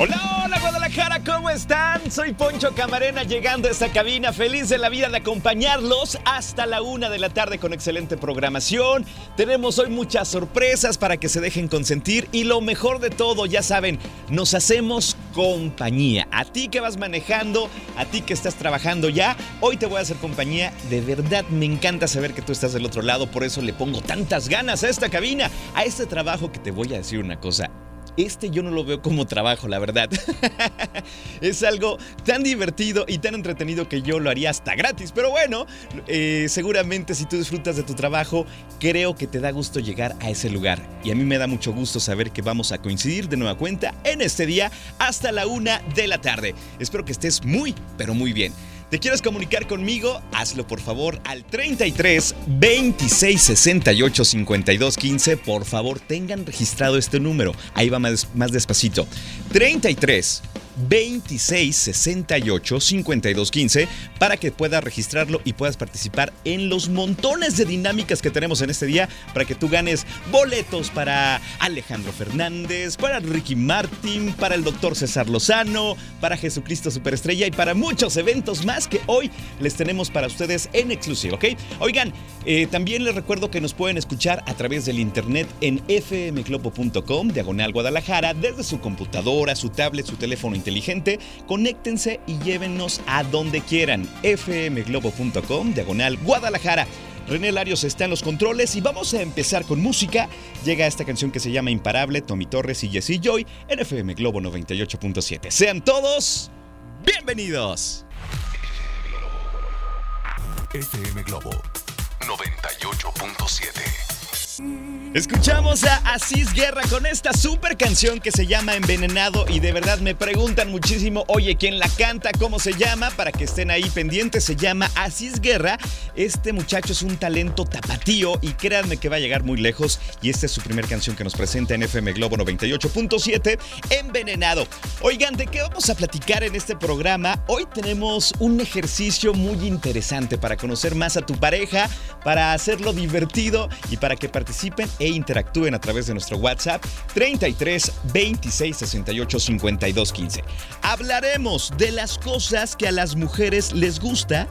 Hola, hola Guadalajara, ¿cómo están? Soy Poncho Camarena llegando a esta cabina, feliz de la vida de acompañarlos hasta la una de la tarde con excelente programación. Tenemos hoy muchas sorpresas para que se dejen consentir y lo mejor de todo, ya saben, nos hacemos compañía. A ti que vas manejando, a ti que estás trabajando ya, hoy te voy a hacer compañía. De verdad me encanta saber que tú estás del otro lado, por eso le pongo tantas ganas a esta cabina, a este trabajo que te voy a decir una cosa este yo no lo veo como trabajo, la verdad. es algo tan divertido y tan entretenido que yo lo haría hasta gratis. Pero bueno, eh, seguramente si tú disfrutas de tu trabajo, creo que te da gusto llegar a ese lugar. Y a mí me da mucho gusto saber que vamos a coincidir de nueva cuenta en este día hasta la una de la tarde. Espero que estés muy, pero muy bien. ¿Te quieres comunicar conmigo? Hazlo por favor al 33 26 68 52 15. Por favor, tengan registrado este número. Ahí va más, más despacito. 33 26 68 52 15 para que puedas registrarlo y puedas participar en los montones de dinámicas que tenemos en este día para que tú ganes boletos para Alejandro Fernández, para Ricky Martin, para el doctor César Lozano, para Jesucristo Superestrella y para muchos eventos más que hoy les tenemos para ustedes en exclusivo, ¿ok? Oigan, eh, también les recuerdo que nos pueden escuchar a través del internet en fmglobo.com, diagonal Guadalajara, desde su computadora, su tablet, su teléfono inteligente. Conéctense y llévenos a donde quieran. fmglobo.com, diagonal Guadalajara. René Larios está en los controles y vamos a empezar con música. Llega esta canción que se llama Imparable, Tommy Torres y Jesse Joy en FM Globo 98.7. Sean todos bienvenidos. FM Globo 98.7. Escuchamos a Asís Guerra con esta super canción que se llama Envenenado y de verdad me preguntan muchísimo, oye, ¿quién la canta? ¿Cómo se llama? Para que estén ahí pendientes, se llama Asís Guerra. Este muchacho es un talento tapatío y créanme que va a llegar muy lejos y esta es su primera canción que nos presenta en FM Globo 98.7, Envenenado. Oigan, ¿de qué vamos a platicar en este programa? Hoy tenemos un ejercicio muy interesante para conocer más a tu pareja, para hacerlo divertido y para que e interactúen a través de nuestro WhatsApp 33 26 68 52 15. Hablaremos de las cosas que a las mujeres les gusta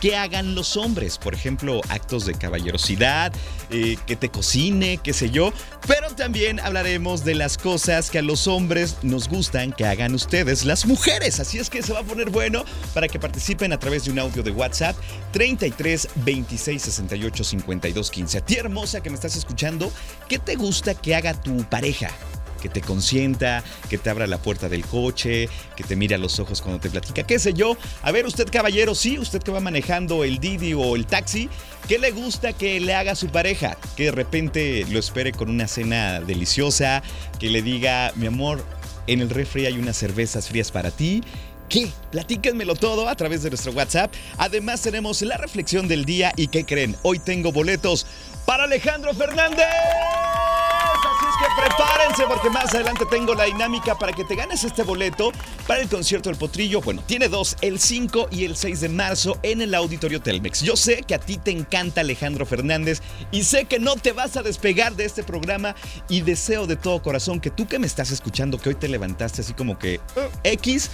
que hagan los hombres, por ejemplo, actos de caballerosidad, eh, que te cocine, qué sé yo, pero también hablaremos de las cosas que a los hombres nos gustan que hagan ustedes, las mujeres, así es que se va a poner bueno para que participen a través de un audio de WhatsApp 33 26 68 52 15. A ti hermosa que me estás escuchando, ¿qué te gusta que haga tu pareja? que te consienta, que te abra la puerta del coche, que te mire a los ojos cuando te platica, qué sé yo. A ver, usted caballero, sí, usted que va manejando el Didi o el taxi, ¿qué le gusta que le haga su pareja? Que de repente lo espere con una cena deliciosa, que le diga, mi amor, en el refri hay unas cervezas frías para ti. ¿Qué? Platíquenmelo todo a través de nuestro WhatsApp. Además tenemos la reflexión del día y ¿qué creen? Hoy tengo boletos para Alejandro Fernández. Así es que prepárense porque más adelante tengo la dinámica para que te ganes este boleto para el concierto del Potrillo. Bueno, tiene dos, el 5 y el 6 de marzo en el Auditorio Telmex. Yo sé que a ti te encanta Alejandro Fernández y sé que no te vas a despegar de este programa y deseo de todo corazón que tú que me estás escuchando, que hoy te levantaste así como que "Oh, X,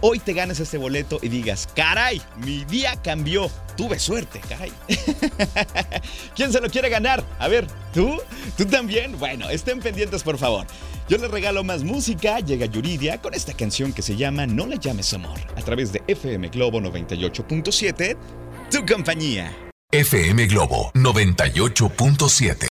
hoy te ganes este boleto y digas, caray, mi día cambió. Tuve suerte, caray. ¿Quién se lo quiere ganar? A ver, ¿tú? ¿Tú también? Bueno, estén pendientes, por favor. Yo les regalo más música. Llega Yuridia con esta canción que se llama No le llames amor. A través de FM Globo 98.7, tu compañía. FM Globo 98.7.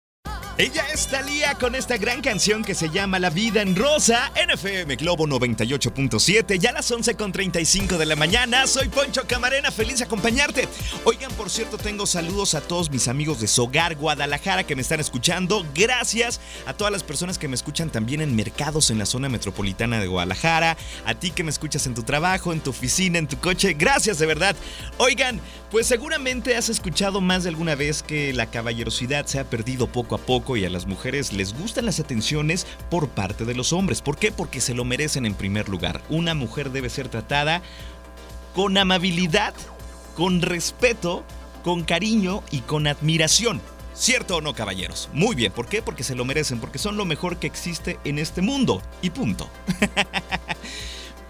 Ella es Talía con esta gran canción que se llama La vida en rosa en FM Globo 98.7. Ya a las 11.35 de la mañana. Soy Poncho Camarena, feliz de acompañarte. Oigan, por cierto, tengo saludos a todos mis amigos de Sogar, Guadalajara, que me están escuchando. Gracias a todas las personas que me escuchan también en mercados en la zona metropolitana de Guadalajara. A ti que me escuchas en tu trabajo, en tu oficina, en tu coche. Gracias de verdad. Oigan, pues seguramente has escuchado más de alguna vez que la caballerosidad se ha perdido poco a poco y a las mujeres les gustan las atenciones por parte de los hombres. ¿Por qué? Porque se lo merecen en primer lugar. Una mujer debe ser tratada con amabilidad, con respeto, con cariño y con admiración. ¿Cierto o no, caballeros? Muy bien, ¿por qué? Porque se lo merecen, porque son lo mejor que existe en este mundo. Y punto.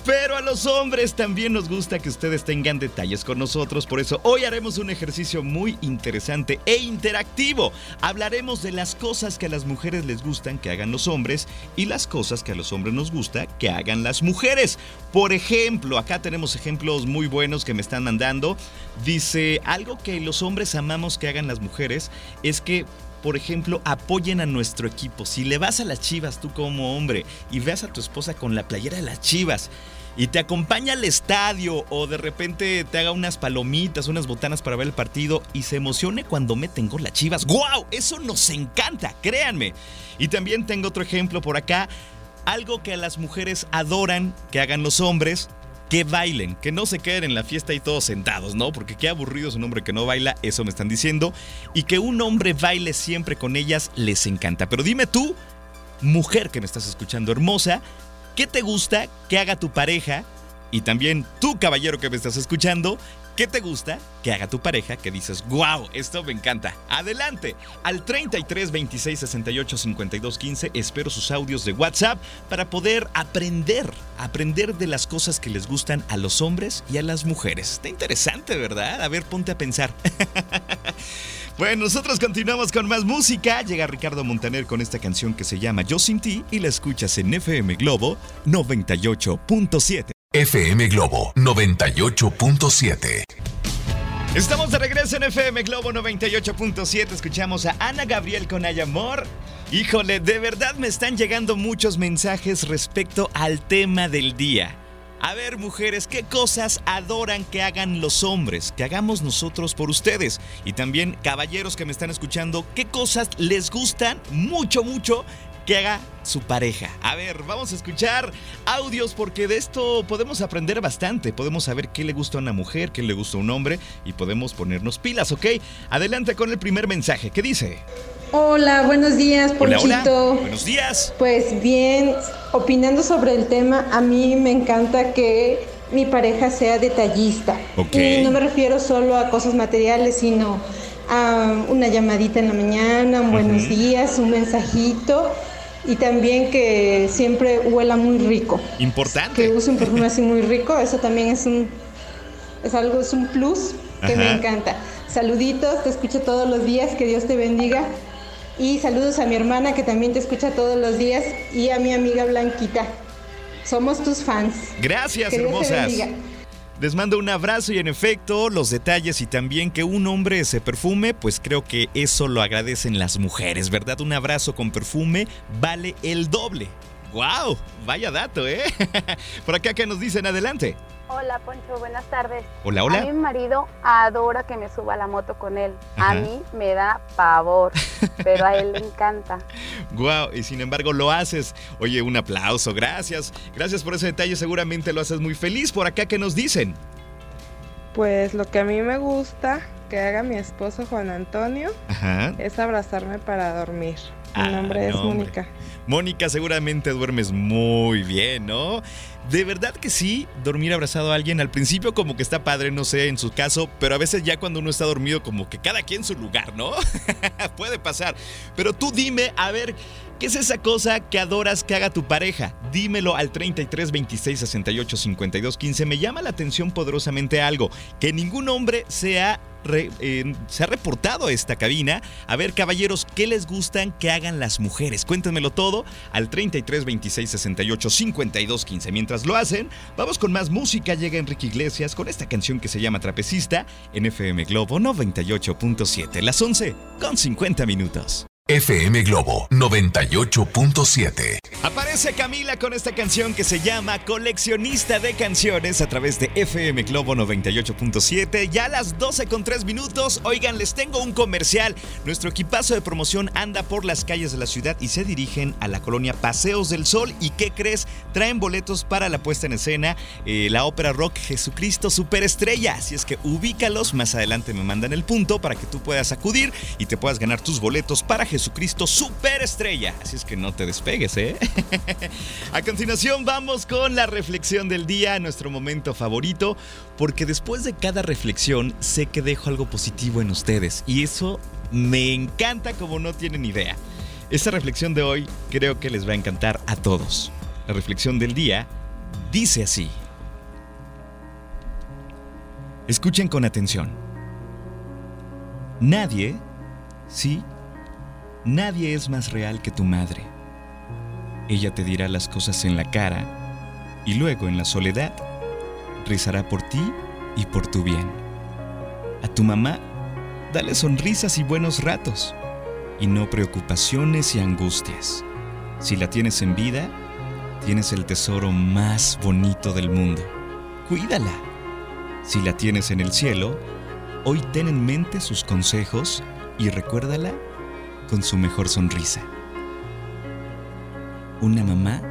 Pero a los hombres también nos gusta que ustedes tengan detalles con nosotros, por eso hoy haremos un ejercicio muy interesante e interactivo. Hablaremos de las cosas que a las mujeres les gustan que hagan los hombres y las cosas que a los hombres nos gusta que hagan las mujeres. Por ejemplo, acá tenemos ejemplos muy buenos que me están mandando. Dice, algo que los hombres amamos que hagan las mujeres es que por ejemplo, apoyen a nuestro equipo. Si le vas a las chivas tú como hombre y veas a tu esposa con la playera de las chivas y te acompaña al estadio o de repente te haga unas palomitas, unas botanas para ver el partido y se emocione cuando meten con las chivas. ¡Guau! Eso nos encanta, créanme. Y también tengo otro ejemplo por acá. Algo que a las mujeres adoran que hagan los hombres que bailen, que no se queden en la fiesta y todos sentados, ¿no? Porque qué aburrido es un hombre que no baila, eso me están diciendo. Y que un hombre baile siempre con ellas les encanta. Pero dime tú, mujer que me estás escuchando hermosa, ¿qué te gusta que haga tu pareja? Y también tú, caballero que me estás escuchando, ¿Qué te gusta que haga tu pareja que dices, wow, esto me encanta? Adelante, al 33 26 68 52 15 espero sus audios de WhatsApp para poder aprender, aprender de las cosas que les gustan a los hombres y a las mujeres. Está interesante, ¿verdad? A ver, ponte a pensar. Bueno, nosotros continuamos con más música. Llega Ricardo Montaner con esta canción que se llama Yo sin ti y la escuchas en FM Globo 98.7. FM Globo 98.7. Estamos de regreso en FM Globo 98.7. Escuchamos a Ana Gabriel con Ay Amor. Híjole, de verdad me están llegando muchos mensajes respecto al tema del día. A ver, mujeres, ¿qué cosas adoran que hagan los hombres? Que hagamos nosotros por ustedes. Y también, caballeros que me están escuchando, ¿qué cosas les gustan mucho, mucho que haga su pareja. A ver, vamos a escuchar audios porque de esto podemos aprender bastante. Podemos saber qué le gusta a una mujer, qué le gusta a un hombre y podemos ponernos pilas, ¿ok? Adelante con el primer mensaje. ¿Qué dice? Hola, buenos días, Ponchito. Buenos días. Pues bien, opinando sobre el tema, a mí me encanta que mi pareja sea detallista. Ok. Y no me refiero solo a cosas materiales, sino a una llamadita en la mañana, un buenos días, un mensajito y también que siempre huela muy rico. Importante. Que use un perfume así muy rico, eso también es un es algo es un plus que me encanta. Saluditos, te escucho todos los días, que Dios te bendiga. Y saludos a mi hermana que también te escucha todos los días y a mi amiga Blanquita. Somos tus fans. Gracias, Que Dios te hermosas. bendiga. Les mando un abrazo y en efecto, los detalles y también que un hombre se perfume, pues creo que eso lo agradecen las mujeres, ¿verdad? Un abrazo con perfume vale el doble. ¡Wow! Vaya dato, ¿eh? Por acá que nos dicen adelante. Hola Poncho, buenas tardes. Hola, A hola. mi marido adora que me suba a la moto con él. Ajá. A mí me da pavor, pero a él le encanta. Wow, y sin embargo lo haces. Oye, un aplauso, gracias. Gracias por ese detalle, seguramente lo haces muy feliz. Por acá que nos dicen. Pues lo que a mí me gusta que haga mi esposo Juan Antonio Ajá. es abrazarme para dormir. Mi Ah, nombre es no, hombre. Mónica. Seguramente duermes muy bien, ¿no? De verdad que sí, dormir abrazado a alguien al principio como que está padre, no sé, en su caso, pero a veces ya cuando uno está dormido como que cada quien su lugar, ¿no? Puede pasar. Pero tú dime, a ver, ¿qué es esa cosa que adoras que haga tu pareja? Dímelo al 33 26 68 52 15. Me llama la atención poderosamente algo, que ningún hombre sea eh, se ha reportado esta cabina. A ver, caballeros, ¿qué les gustan que hagan las mujeres? Cuéntenmelo todo al 33 26 68 52 15. Mientras lo hacen, vamos con más música. Llega Enrique Iglesias con esta canción que se llama Trapecista en FM Globo 98.7. Las 11 con 50 minutos. FM Globo 98.7. Aparece Camila con esta canción que se llama Coleccionista de Canciones a través de FM Globo 98.7. Ya a las 12 con 3 minutos. Oigan, les tengo un comercial. Nuestro equipazo de promoción anda por las calles de la ciudad y se dirigen a la colonia Paseos del Sol. ¿Y qué crees? Traen boletos para la puesta en escena, eh, la ópera rock Jesucristo Superestrella. Así es que ubícalos. Más adelante me mandan el punto para que tú puedas acudir y te puedas ganar tus boletos para Superestrella. Así es que no te despegues, ¿eh? A continuación vamos con la reflexión del día, nuestro momento favorito, porque después de cada reflexión sé que dejo algo positivo en ustedes y eso me encanta como no tienen idea. Esta reflexión de hoy creo que les va a encantar a todos. La reflexión del día dice así. Escuchen con atención. Nadie, sí, Nadie es más real que tu madre. Ella te dirá las cosas en la cara y luego en la soledad rezará por ti y por tu bien. A tu mamá, dale sonrisas y buenos ratos y no preocupaciones y angustias. Si la tienes en vida, tienes el tesoro más bonito del mundo. Cuídala. Si la tienes en el cielo, hoy ten en mente sus consejos y recuérdala con su mejor sonrisa. Una mamá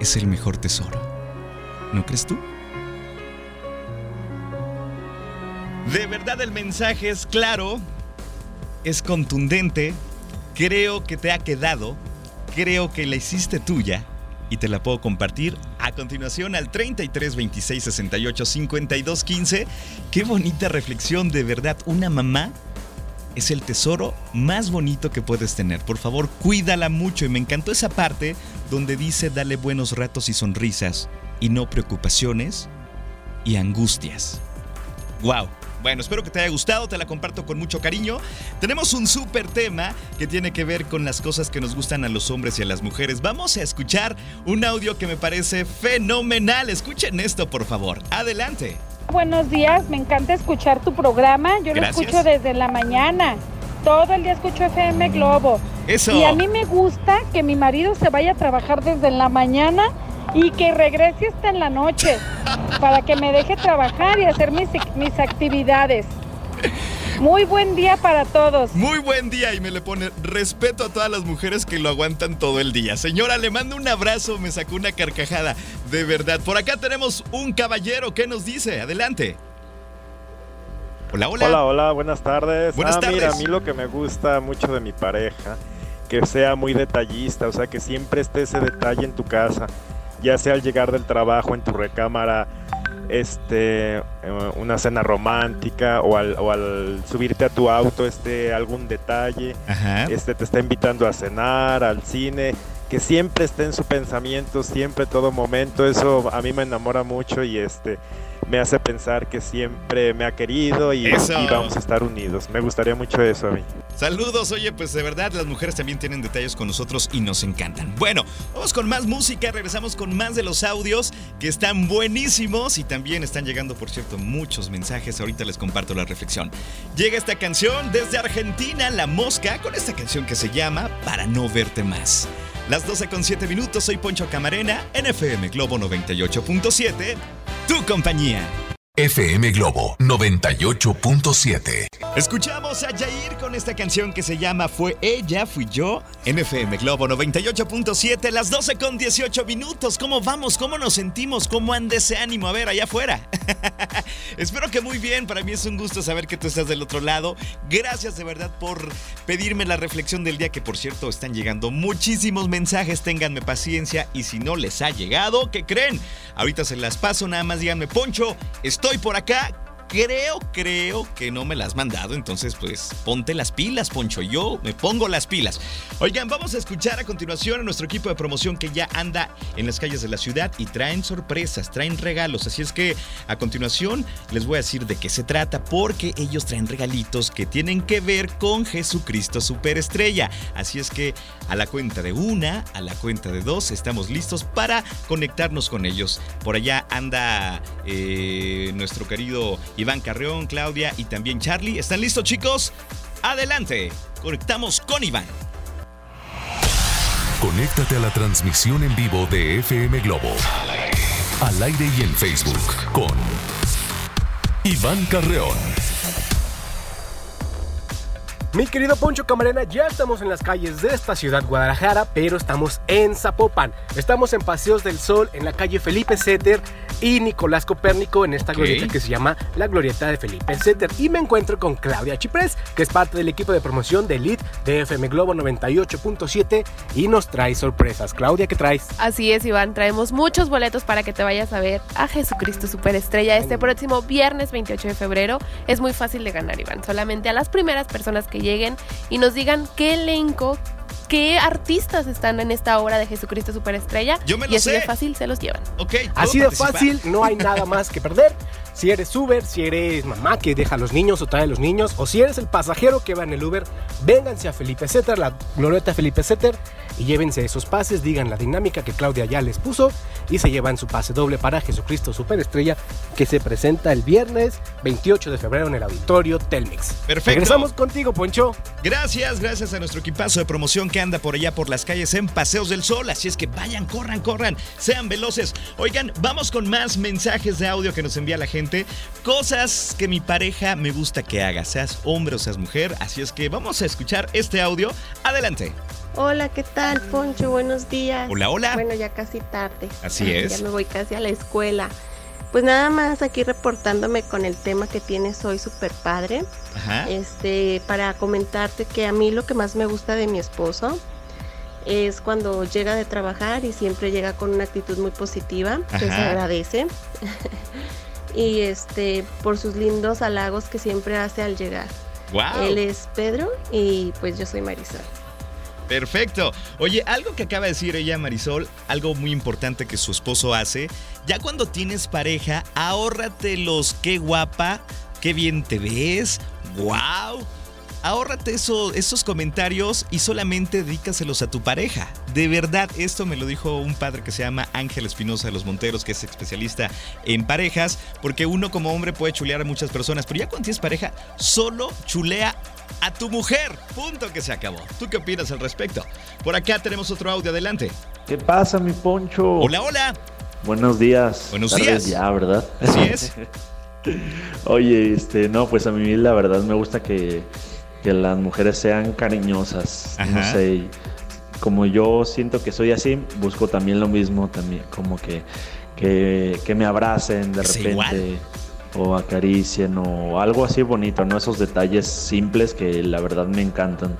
es el mejor tesoro. ¿No crees tú? De verdad el mensaje es claro, es contundente, creo que te ha quedado, creo que la hiciste tuya y te la puedo compartir a continuación al 33 26 68 52 15. Qué bonita reflexión, de verdad, una mamá es el tesoro más bonito que puedes tener. Por favor, cuídala mucho. Y me encantó esa parte donde dice dale buenos ratos y sonrisas y no preocupaciones y angustias. ¡Wow! Bueno, espero que te haya gustado, te la comparto con mucho cariño. Tenemos un súper tema que tiene que ver con las cosas que nos gustan a los hombres y a las mujeres. Vamos a escuchar un audio que me parece fenomenal. Escuchen esto, por favor. Adelante. Buenos días, me encanta escuchar tu programa. Yo lo escucho desde la mañana. Todo el día escucho FM Globo. Eso. Y a mí me gusta que mi marido se vaya a trabajar desde la mañana y que regrese hasta en la noche para que me deje trabajar y hacer mis, mis actividades. Muy buen día para todos. Muy buen día y me le pone respeto a todas las mujeres que lo aguantan todo el día. Señora, le mando un abrazo, me sacó una carcajada. De verdad. Por acá tenemos un caballero. ¿Qué nos dice? Adelante. Hola, hola. Hola, hola, buenas tardes. Buenas ah, tardes. Mira, a mí lo que me gusta mucho de mi pareja, que sea muy detallista, o sea, que siempre esté ese detalle en tu casa, ya sea al llegar del trabajo, en tu recámara, este eh, una cena romántica o al, o al subirte a tu auto este algún detalle Ajá. este te está invitando a cenar al cine que siempre esté en su pensamiento siempre todo momento eso a mí me enamora mucho y este me hace pensar que siempre me ha querido y, y vamos a estar unidos me gustaría mucho eso a mí Saludos, oye, pues de verdad las mujeres también tienen detalles con nosotros y nos encantan. Bueno, vamos con más música, regresamos con más de los audios que están buenísimos y también están llegando, por cierto, muchos mensajes. Ahorita les comparto la reflexión. Llega esta canción desde Argentina, La Mosca, con esta canción que se llama Para no verte más. Las 12 con 7 minutos, soy Poncho Camarena, NFM Globo 98.7, tu compañía. FM Globo 98.7. Escuchamos a Jair con esta canción que se llama Fue ella, fui yo, en FM Globo 98.7, las 12 con 18 minutos. ¿Cómo vamos? ¿Cómo nos sentimos? ¿Cómo anda ese ánimo? A ver, allá afuera. Espero que muy bien. Para mí es un gusto saber que tú estás del otro lado. Gracias de verdad por pedirme la reflexión del día, que por cierto están llegando muchísimos mensajes. Ténganme paciencia y si no les ha llegado, ¿qué creen? Ahorita se las paso, nada más díganme, Poncho, estoy por acá. Creo, creo que no me la has mandado. Entonces, pues ponte las pilas, Poncho. Yo me pongo las pilas. Oigan, vamos a escuchar a continuación a nuestro equipo de promoción que ya anda en las calles de la ciudad y traen sorpresas, traen regalos. Así es que a continuación les voy a decir de qué se trata porque ellos traen regalitos que tienen que ver con Jesucristo Superestrella. Así es que a la cuenta de una, a la cuenta de dos, estamos listos para conectarnos con ellos. Por allá anda eh, nuestro querido Iván Carreón, Claudia y también Charlie. ¿Están listos chicos? Adelante, conectamos con Iván. Conéctate a la transmisión en vivo de FM Globo. Al aire y en Facebook con Iván Carreón. Mi querido Poncho Camarena, ya estamos en las calles de esta ciudad Guadalajara, pero estamos en Zapopan. Estamos en Paseos del Sol, en la calle Felipe Setter y Nicolás Copérnico, en esta glorieta que se llama la Glorieta de Felipe Setter. Y me encuentro con Claudia Chiprés, que es parte del equipo de promoción de Elite de FM Globo 98.7 y nos trae sorpresas. Claudia, ¿qué traes? Así es, Iván, traemos muchos boletos para que te vayas a ver a Jesucristo Superestrella este próximo viernes 28 de febrero. Es muy fácil de ganar, Iván. Solamente a las primeras personas que lleguen y nos digan qué elenco, qué artistas están en esta obra de Jesucristo Superestrella. Yo me lo y así sé. de fácil se los llevan. Ok. ¿puedo Así de participar? fácil, no hay nada más que perder. Si eres Uber, si eres mamá que deja a los niños o trae a los niños, o si eres el pasajero que va en el Uber, vénganse a Felipe Setter, la glorieta Felipe Setter, y llévense esos pases, digan la dinámica que Claudia ya les puso, y se llevan su pase doble para Jesucristo Superestrella, que se presenta el viernes 28 de febrero en el auditorio Telmex. Perfecto. Regresamos contigo, Poncho. Gracias, gracias a nuestro equipazo de promoción que anda por allá por las calles en Paseos del Sol. Así es que vayan, corran, corran, sean veloces. Oigan, vamos con más mensajes de audio que nos envía la gente. Cosas que mi pareja me gusta que haga, seas hombre o seas mujer. Así es que vamos a escuchar este audio. Adelante. Hola, ¿qué tal, Poncho? Buenos días. Hola, hola. Bueno, ya casi tarde. Así es. Ya me voy casi a la escuela. Pues nada más aquí reportándome con el tema que tienes hoy, super padre. Ajá. Este, para comentarte que a mí lo que más me gusta de mi esposo es cuando llega de trabajar y siempre llega con una actitud muy positiva, que se Ajá. agradece. y este, por sus lindos halagos que siempre hace al llegar. Guau. Él es Pedro y pues yo soy Marisol. Perfecto. Oye, algo que acaba de decir ella, Marisol, algo muy importante que su esposo hace, ya cuando tienes pareja, ahórrate los qué guapa, qué bien te ves, wow. Ahórrate eso, esos comentarios y solamente dedícaselos a tu pareja. De verdad, esto me lo dijo un padre que se llama Ángel Espinosa de los Monteros, que es especialista en parejas, porque uno como hombre puede chulear a muchas personas, pero ya cuando tienes pareja, solo chulea a tu mujer. Punto que se acabó. ¿Tú qué opinas al respecto? Por acá tenemos otro audio, adelante. ¿Qué pasa, mi Poncho? Hola, hola. Buenos días. Buenos Tardes días. ya, ¿verdad? Así es. Oye, este, no, pues a mí la verdad me gusta que, que las mujeres sean cariñosas. No sé, como yo siento que soy así, busco también lo mismo, también como que, que, que me abracen de repente. igual. O acaricien o algo así bonito, ¿no? Esos detalles simples que la verdad me encantan.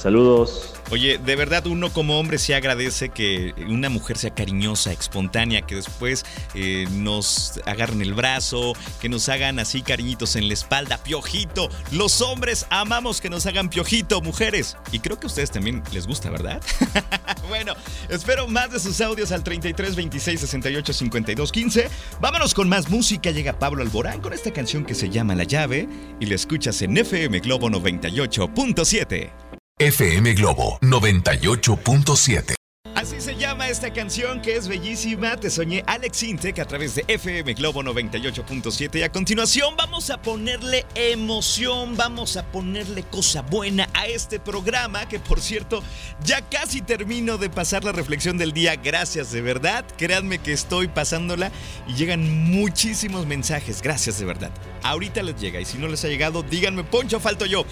Saludos. Oye, de verdad uno como hombre sí agradece que una mujer sea cariñosa, espontánea, que después eh, nos agarren el brazo, que nos hagan así cariñitos en la espalda, piojito. Los hombres amamos que nos hagan piojito, mujeres. Y creo que a ustedes también les gusta, ¿verdad? bueno, espero más de sus audios al 33 26 68 52 15. Vámonos con más música. Llega Pablo Alborán con esta canción que se llama La llave y la escuchas en FM Globo 98.7. FM Globo 98.7. Así se llama esta canción que es bellísima. Te soñé Alex Intec a través de FM Globo 98.7. Y a continuación vamos a ponerle emoción, vamos a ponerle cosa buena a este programa. Que por cierto, ya casi termino de pasar la reflexión del día. Gracias de verdad. Créanme que estoy pasándola y llegan muchísimos mensajes. Gracias de verdad. Ahorita les llega y si no les ha llegado, díganme, Poncho, falto yo.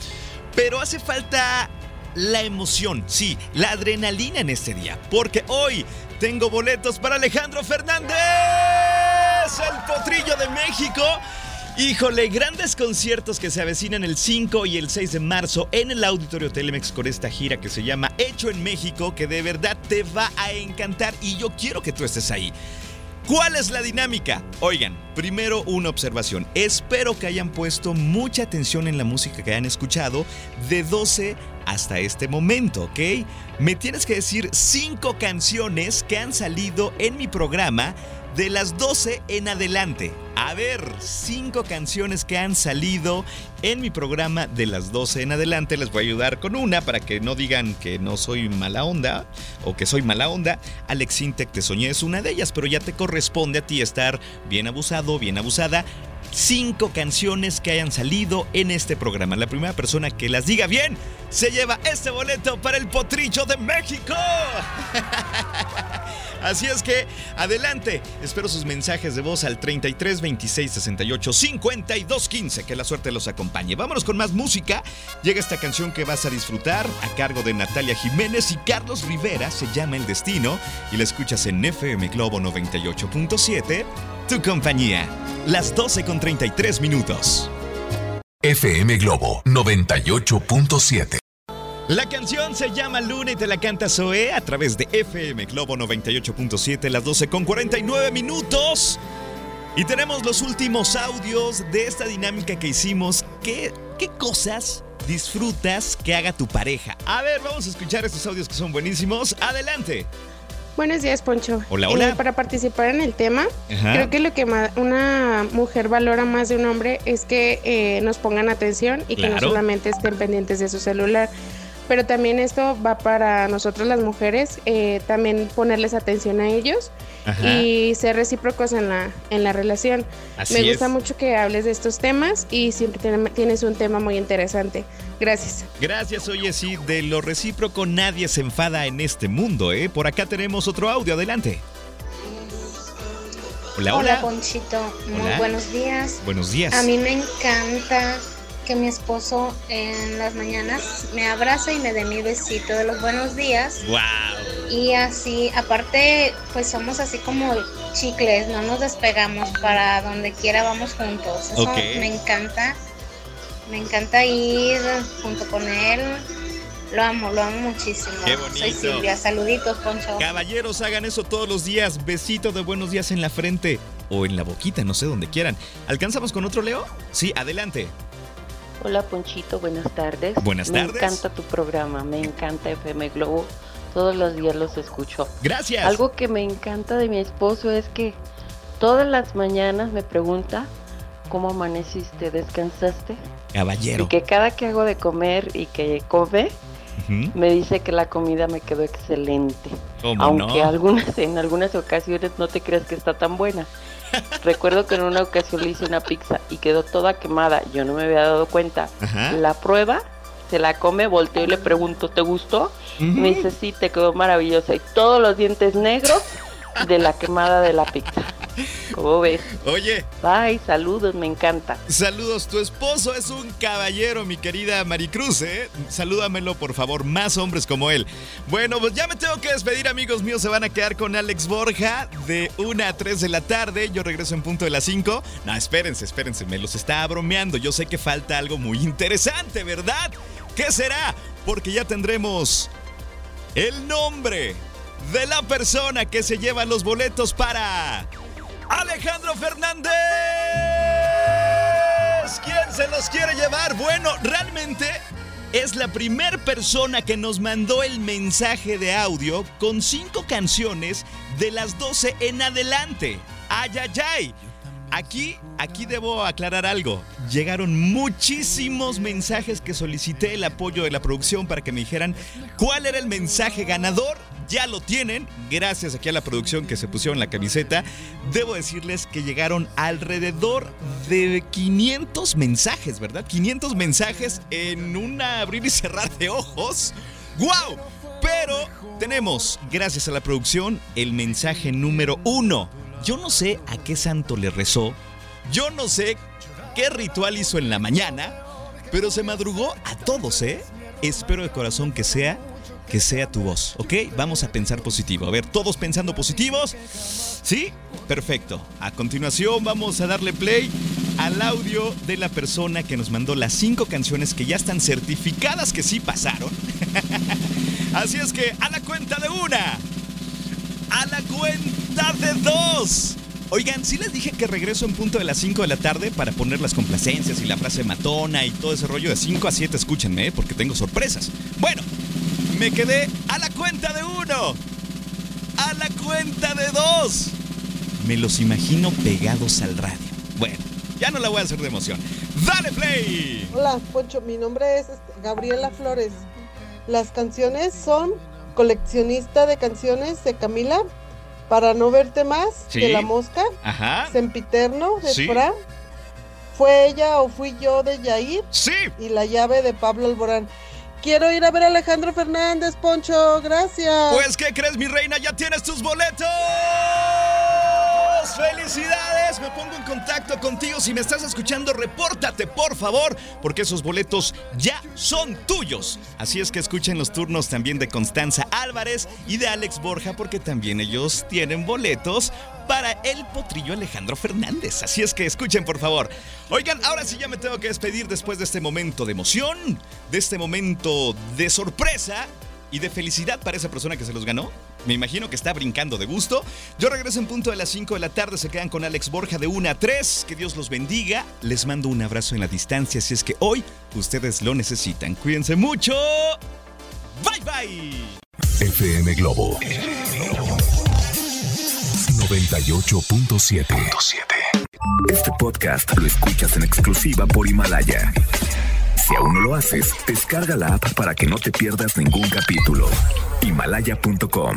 Pero hace falta la emoción, sí, la adrenalina en este día, porque hoy tengo boletos para Alejandro Fernández, el potrillo de México. Híjole, grandes conciertos que se avecinan el 5 y el 6 de marzo en el Auditorio Telemex con esta gira que se llama Hecho en México, que de verdad te va a encantar y yo quiero que tú estés ahí. ¿Cuál es la dinámica? Oigan, primero una observación. Espero que hayan puesto mucha atención en la música que hayan escuchado de 12 hasta este momento, ¿ok? Me tienes que decir cinco canciones que han salido en mi programa de las 12 en adelante. A ver, cinco canciones que han salido en mi programa de las 12 en adelante. Les voy a ayudar con una para que no digan que no soy mala onda o que soy mala onda. Alex Intec Te Soñé es una de ellas, pero ya te corresponde a ti estar bien abusado, bien abusada. Cinco canciones que hayan salido en este programa. La primera persona que las diga bien se lleva este boleto para el Potrillo de México. Así es que adelante, espero sus mensajes de voz al 33 26 68 52 15. Que la suerte los acompañe. Vámonos con más música. Llega esta canción que vas a disfrutar a cargo de Natalia Jiménez y Carlos Rivera. Se llama El Destino y la escuchas en FM Globo 98.7. Tu compañía. Las 12 con 33 minutos. FM Globo 98.7. La canción se llama Luna y te la canta Zoe a través de FM Globo 98.7, las 12 con 49 minutos. Y tenemos los últimos audios de esta dinámica que hicimos. ¿Qué, qué cosas disfrutas que haga tu pareja? A ver, vamos a escuchar estos audios que son buenísimos. Adelante. Buenos días, Poncho. Hola, hola. Eh, para participar en el tema, Ajá. creo que lo que una mujer valora más de un hombre es que eh, nos pongan atención y que no solamente estén pendientes de su celular. Pero también esto va para nosotros las mujeres, eh, también ponerles atención a ellos Ajá. y ser recíprocos en la, en la relación. Así Me gusta es. mucho que hables de estos temas y siempre tiene- tienes un tema muy interesante. Gracias. Gracias, oye, sí, de lo recíproco nadie se enfada en este mundo, ¿eh? Por acá tenemos otro audio, adelante. Hola, hola. Ponchito, muy Hola. buenos días. Buenos días. A mí me encanta que mi esposo en las mañanas me abrace y me dé mi besito de los buenos días. ¡Wow! Y así, aparte, pues somos así como chicles, no nos despegamos para donde quiera vamos juntos. Eso me encanta. Me encanta ir junto con él. Lo amo, lo amo muchísimo. Qué Soy bonito. Silvia. Saluditos, Poncho. Caballeros, hagan eso todos los días. Besito de buenos días en la frente o en la boquita, no sé, donde quieran. ¿Alcanzamos con otro, Leo? Sí, adelante. Hola Ponchito, buenas tardes. Buenas tardes. Me encanta tu programa, me encanta FM Globo. Todos los días los escucho. Gracias. Algo que me encanta de mi esposo es que todas las mañanas me pregunta cómo amaneciste, descansaste. Caballero. Y que cada que hago de comer y que come, me dice que la comida me quedó excelente. ¿Cómo Aunque no? algunas, en algunas ocasiones no te creas que está tan buena. Recuerdo que en una ocasión le hice una pizza y quedó toda quemada. Yo no me había dado cuenta. Ajá. La prueba, se la come, volteo y le pregunto, ¿te gustó? Me dice, sí, te quedó maravillosa. Y todos los dientes negros de la quemada de la pizza. ¿Cómo ves? Oye. Bye, saludos, me encanta. Saludos, tu esposo es un caballero, mi querida Maricruz, ¿eh? Salúdamelo, por favor, más hombres como él. Bueno, pues ya me tengo que despedir, amigos míos. Se van a quedar con Alex Borja de 1 a 3 de la tarde. Yo regreso en punto de las 5. No, espérense, espérense, me los está bromeando. Yo sé que falta algo muy interesante, ¿verdad? ¿Qué será? Porque ya tendremos el nombre de la persona que se lleva los boletos para Alejandro Fernández. ¿Quién se los quiere llevar? Bueno, realmente es la primer persona que nos mandó el mensaje de audio con cinco canciones de las 12 en adelante. ¡Ay, ay, ay! Aquí, aquí debo aclarar algo. Llegaron muchísimos mensajes que solicité el apoyo de la producción para que me dijeran cuál era el mensaje ganador. Ya lo tienen, gracias aquí a la producción que se pusieron la camiseta. Debo decirles que llegaron alrededor de 500 mensajes, ¿verdad? 500 mensajes en un abrir y cerrar de ojos. ¡Wow! Pero tenemos, gracias a la producción, el mensaje número uno. Yo no sé a qué santo le rezó. Yo no sé qué ritual hizo en la mañana. Pero se madrugó a todos, ¿eh? Espero de corazón que sea, que sea tu voz, ¿ok? Vamos a pensar positivo. A ver, todos pensando positivos. ¿Sí? Perfecto. A continuación vamos a darle play al audio de la persona que nos mandó las cinco canciones que ya están certificadas que sí pasaron. Así es que a la cuenta de una. A la cuenta De dos. Oigan, sí les dije que regreso en punto de las 5 de la tarde para poner las complacencias y la frase matona y todo ese rollo de 5 a 7, escúchenme, ¿eh? porque tengo sorpresas. Bueno, me quedé a la cuenta de uno, a la cuenta de dos. Me los imagino pegados al radio. Bueno, ya no la voy a hacer de emoción. ¡Dale play! Hola, Poncho, mi nombre es este, Gabriela Flores. Las canciones son coleccionista de canciones de Camila para no verte más Sí. que la mosca. Ajá. Sempiterno de Sí. Fra. ¿Fue ella o fui yo de Yair? Sí. Y la llave de Pablo Alborán. Quiero ir a ver a Alejandro Fernández, Poncho. Gracias. Pues, ¿qué crees, mi reina? ¡Ya tienes tus boletos! ¡Felicidades! Me pongo en contacto contigo. Si me estás escuchando, repórtate, por favor, porque esos boletos ya son tuyos. Así es que escuchen los turnos también de Constanza Álvarez y de Alex Borja, porque también ellos tienen boletos para el potrillo Alejandro Fernández. Así es que escuchen, por favor. Oigan, ahora sí ya me tengo que despedir después de este momento de emoción, de este momento de sorpresa y de felicidad para esa persona que se los ganó. Me imagino que está brincando de gusto. Yo regreso en punto de las 5 de la tarde. Se quedan con Alex Borja de 1 a 3. Que Dios los bendiga. Les mando un abrazo en la distancia si es que hoy ustedes lo necesitan. Cuídense mucho. Bye bye. FM Globo 98.7. Este podcast lo escuchas en exclusiva por Himalaya. Si aún no lo haces, descarga la app para que no te pierdas ningún capítulo. Himalaya.com